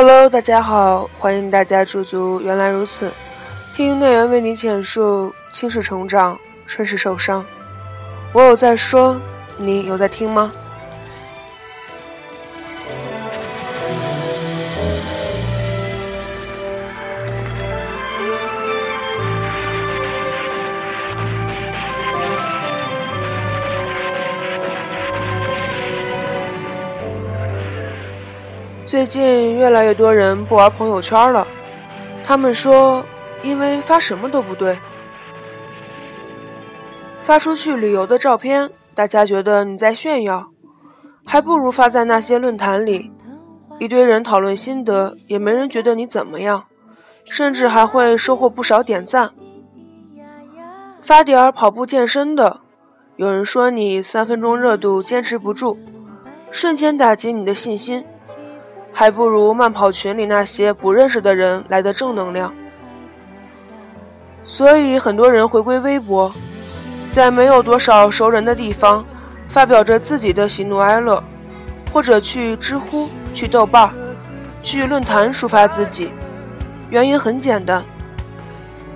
Hello，大家好，欢迎大家驻足。原来如此，听内人为你讲述青史成长，春史受伤。我有在说，你有在听吗？最近越来越多人不玩朋友圈了，他们说，因为发什么都不对。发出去旅游的照片，大家觉得你在炫耀，还不如发在那些论坛里，一堆人讨论心得，也没人觉得你怎么样，甚至还会收获不少点赞。发点儿跑步健身的，有人说你三分钟热度坚持不住，瞬间打击你的信心。还不如慢跑群里那些不认识的人来的正能量，所以很多人回归微博，在没有多少熟人的地方，发表着自己的喜怒哀乐，或者去知乎、去豆瓣、去论坛抒发自己。原因很简单，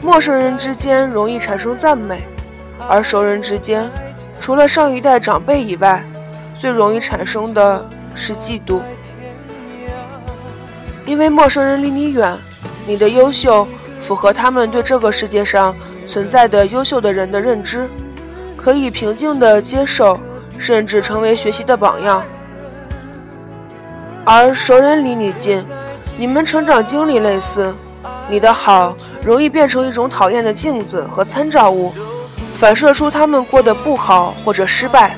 陌生人之间容易产生赞美，而熟人之间，除了上一代长辈以外，最容易产生的是嫉妒。因为陌生人离你远，你的优秀符合他们对这个世界上存在的优秀的人的认知，可以平静地接受，甚至成为学习的榜样。而熟人离你近，你们成长经历类似，你的好容易变成一种讨厌的镜子和参照物，反射出他们过得不好或者失败。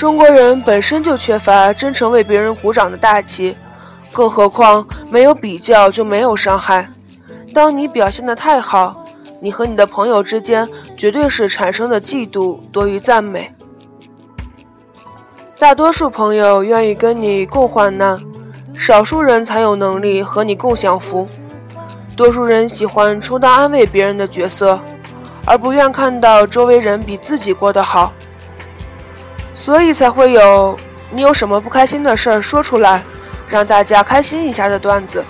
中国人本身就缺乏真诚为别人鼓掌的大气，更何况没有比较就没有伤害。当你表现的太好，你和你的朋友之间绝对是产生的嫉妒多于赞美。大多数朋友愿意跟你共患难，少数人才有能力和你共享福。多数人喜欢充当安慰别人的角色，而不愿看到周围人比自己过得好。所以才会有你有什么不开心的事儿说出来，让大家开心一下的段子。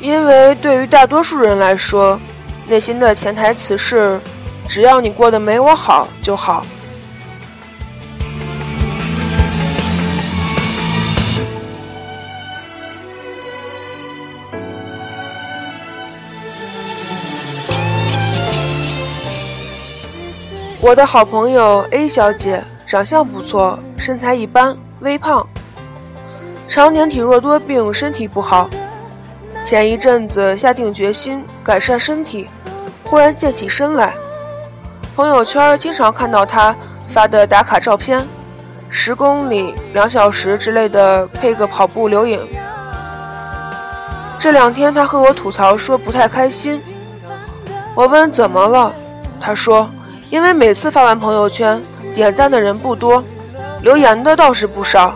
因为对于大多数人来说，内心的潜台词是：只要你过得没我好就好。我的好朋友 A 小姐长相不错，身材一般，微胖，常年体弱多病，身体不好。前一阵子下定决心改善身体，忽然健起身来。朋友圈经常看到她发的打卡照片，十公里、两小时之类的，配个跑步留影。这两天她和我吐槽说不太开心，我问怎么了，她说。因为每次发完朋友圈，点赞的人不多，留言的倒是不少，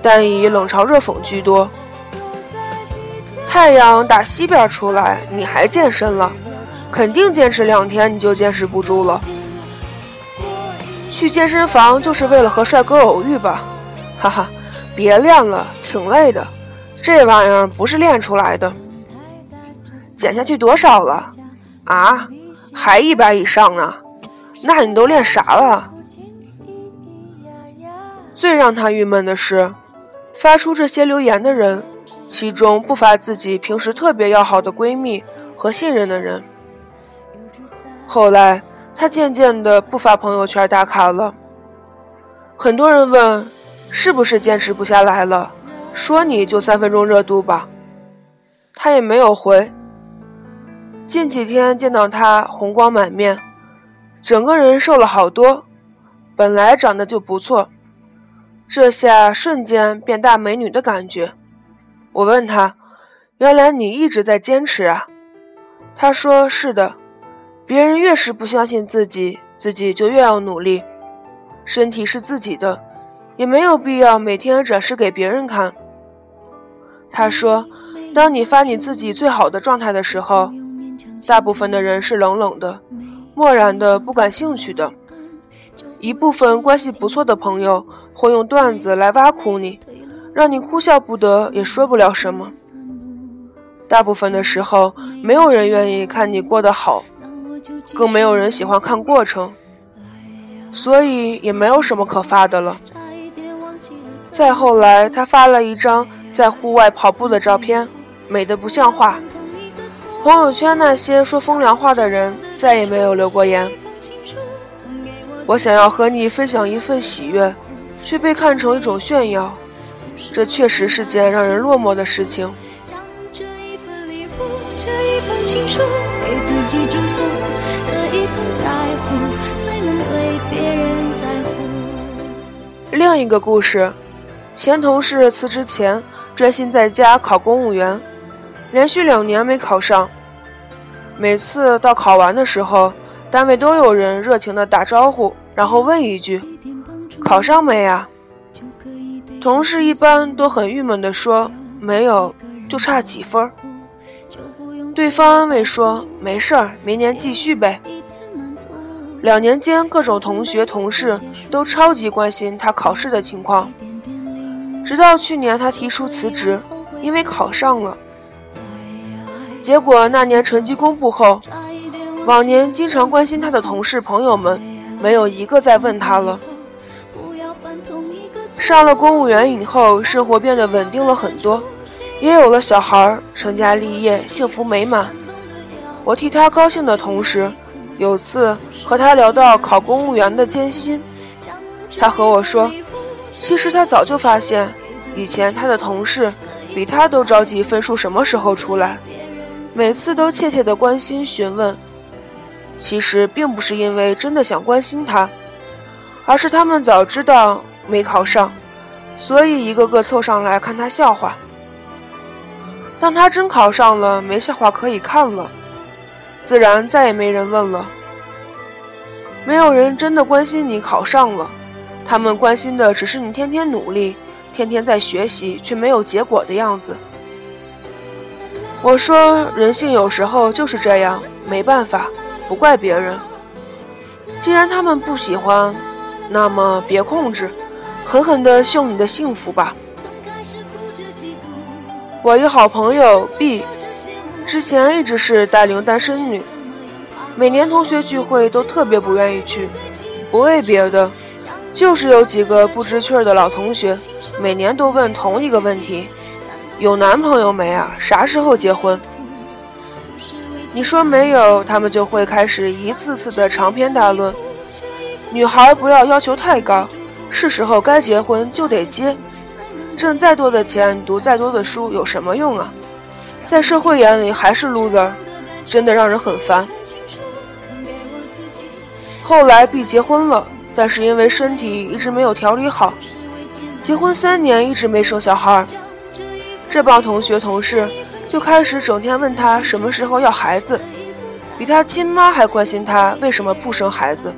但以冷嘲热讽居多。太阳打西边出来，你还健身了？肯定坚持两天你就坚持不住了。去健身房就是为了和帅哥偶遇吧？哈哈，别练了，挺累的。这玩意儿不是练出来的。减下去多少了？啊，还一百以上呢。那你都练啥了？最让他郁闷的是，发出这些留言的人，其中不乏自己平时特别要好的闺蜜和信任的人。后来，他渐渐的不发朋友圈打卡了。很多人问，是不是坚持不下来了？说你就三分钟热度吧。他也没有回。近几天见到他，红光满面。整个人瘦了好多，本来长得就不错，这下瞬间变大美女的感觉。我问他：“原来你一直在坚持啊？”他说：“是的，别人越是不相信自己，自己就越要努力。身体是自己的，也没有必要每天展示给别人看。”他说：“当你发你自己最好的状态的时候，大部分的人是冷冷的。”漠然的、不感兴趣的，一部分关系不错的朋友会用段子来挖苦你，让你哭笑不得，也说不了什么。大部分的时候，没有人愿意看你过得好，更没有人喜欢看过程，所以也没有什么可发的了。再后来，他发了一张在户外跑步的照片，美得不像话。朋友圈那些说风凉话的人再也没有留过言。我想要和你分享一份喜悦，却被看成一种炫耀，这确实是件让人落寞的事情。另一个故事，前同事辞职前专心在家考公务员，连续两年没考上。每次到考完的时候，单位都有人热情的打招呼，然后问一句：“考上没呀？”同事一般都很郁闷的说：“没有，就差几分。”对方安慰说：“没事儿，明年继续呗。”两年间，各种同学同事都超级关心他考试的情况。直到去年，他提出辞职，因为考上了。结果那年成绩公布后，往年经常关心他的同事朋友们，没有一个再问他了。上了公务员以后，生活变得稳定了很多。也有了小孩，成家立业，幸福美满。我替他高兴的同时，有次和他聊到考公务员的艰辛，他和我说，其实他早就发现，以前他的同事比他都着急分数什么时候出来，每次都怯怯的关心询问。其实并不是因为真的想关心他，而是他们早知道没考上，所以一个个凑上来看他笑话。当他真考上了，没笑话可以看了，自然再也没人问了。没有人真的关心你考上了，他们关心的只是你天天努力，天天在学习却没有结果的样子。我说，人性有时候就是这样，没办法，不怪别人。既然他们不喜欢，那么别控制，狠狠地秀你的幸福吧。我一好朋友 B，之前一直是大龄单身女，每年同学聚会都特别不愿意去，不为别的，就是有几个不知趣的老同学，每年都问同一个问题：有男朋友没啊？啥时候结婚？你说没有，他们就会开始一次次的长篇大论。女孩不要要求太高，是时候该结婚就得结。挣再多的钱，读再多的书有什么用啊？在社会眼里还是 loser，真的让人很烦。后来 B 结婚了，但是因为身体一直没有调理好，结婚三年一直没生小孩。这帮同学同事就开始整天问他什么时候要孩子，比他亲妈还关心他为什么不生孩子。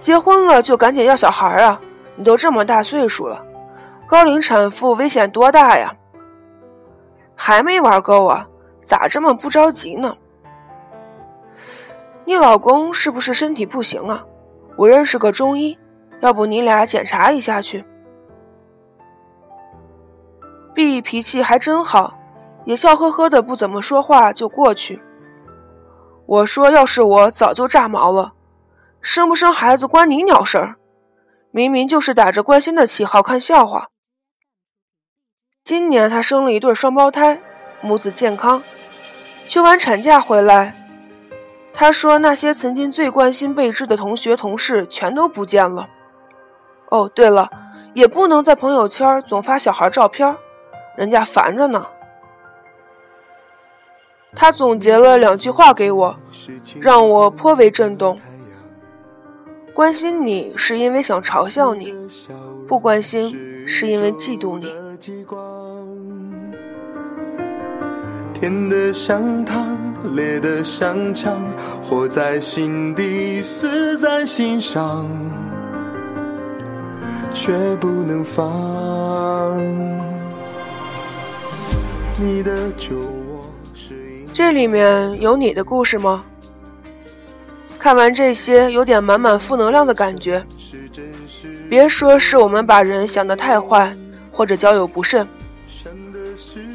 结婚了就赶紧要小孩啊！你都这么大岁数了。高龄产妇危险多大呀？还没玩够啊？咋这么不着急呢？你老公是不是身体不行啊？我认识个中医，要不你俩检查一下去。B 脾气还真好，也笑呵呵的，不怎么说话就过去。我说，要是我早就炸毛了，生不生孩子关你鸟事儿？明明就是打着关心的旗号看笑话。今年她生了一对双胞胎，母子健康。休完产假回来，她说那些曾经最关心备至的同学同事全都不见了。哦，对了，也不能在朋友圈总发小孩照片，人家烦着呢。他总结了两句话给我，让我颇为震动。关心你是因为想嘲笑你，不关心是因为嫉妒你。甜的像糖，烈的像枪，活在心底，死在心上，却不能放。你的酒窝是这里面有你的故事吗？看完这些，有点满满负能量的感觉。别说是我们把人想得太坏。或者交友不慎。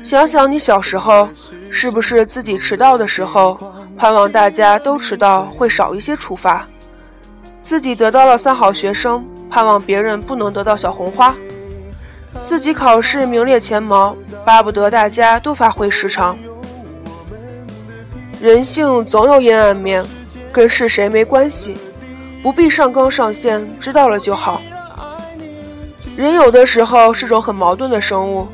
想想你小时候，是不是自己迟到的时候，盼望大家都迟到会少一些处罚；自己得到了三好学生，盼望别人不能得到小红花；自己考试名列前茅，巴不得大家都发挥失常。人性总有阴暗面，跟是谁没关系，不必上纲上线，知道了就好。人有的时候是种很矛盾的生物。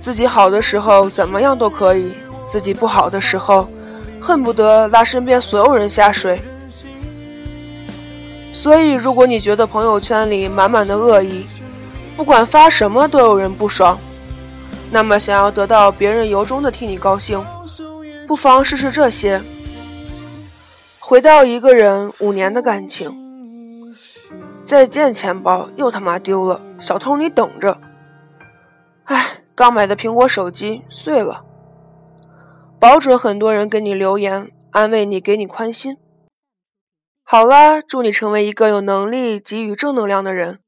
自己好的时候怎么样都可以，自己不好的时候，恨不得拉身边所有人下水。所以，如果你觉得朋友圈里满满的恶意，不管发什么都有人不爽，那么想要得到别人由衷的替你高兴，不妨试试这些。回到一个人五年的感情，再见，钱包又他妈丢了，小偷你等着。唉。刚买的苹果手机碎了，保准很多人给你留言安慰你，给你宽心。好啦，祝你成为一个有能力给予正能量的人。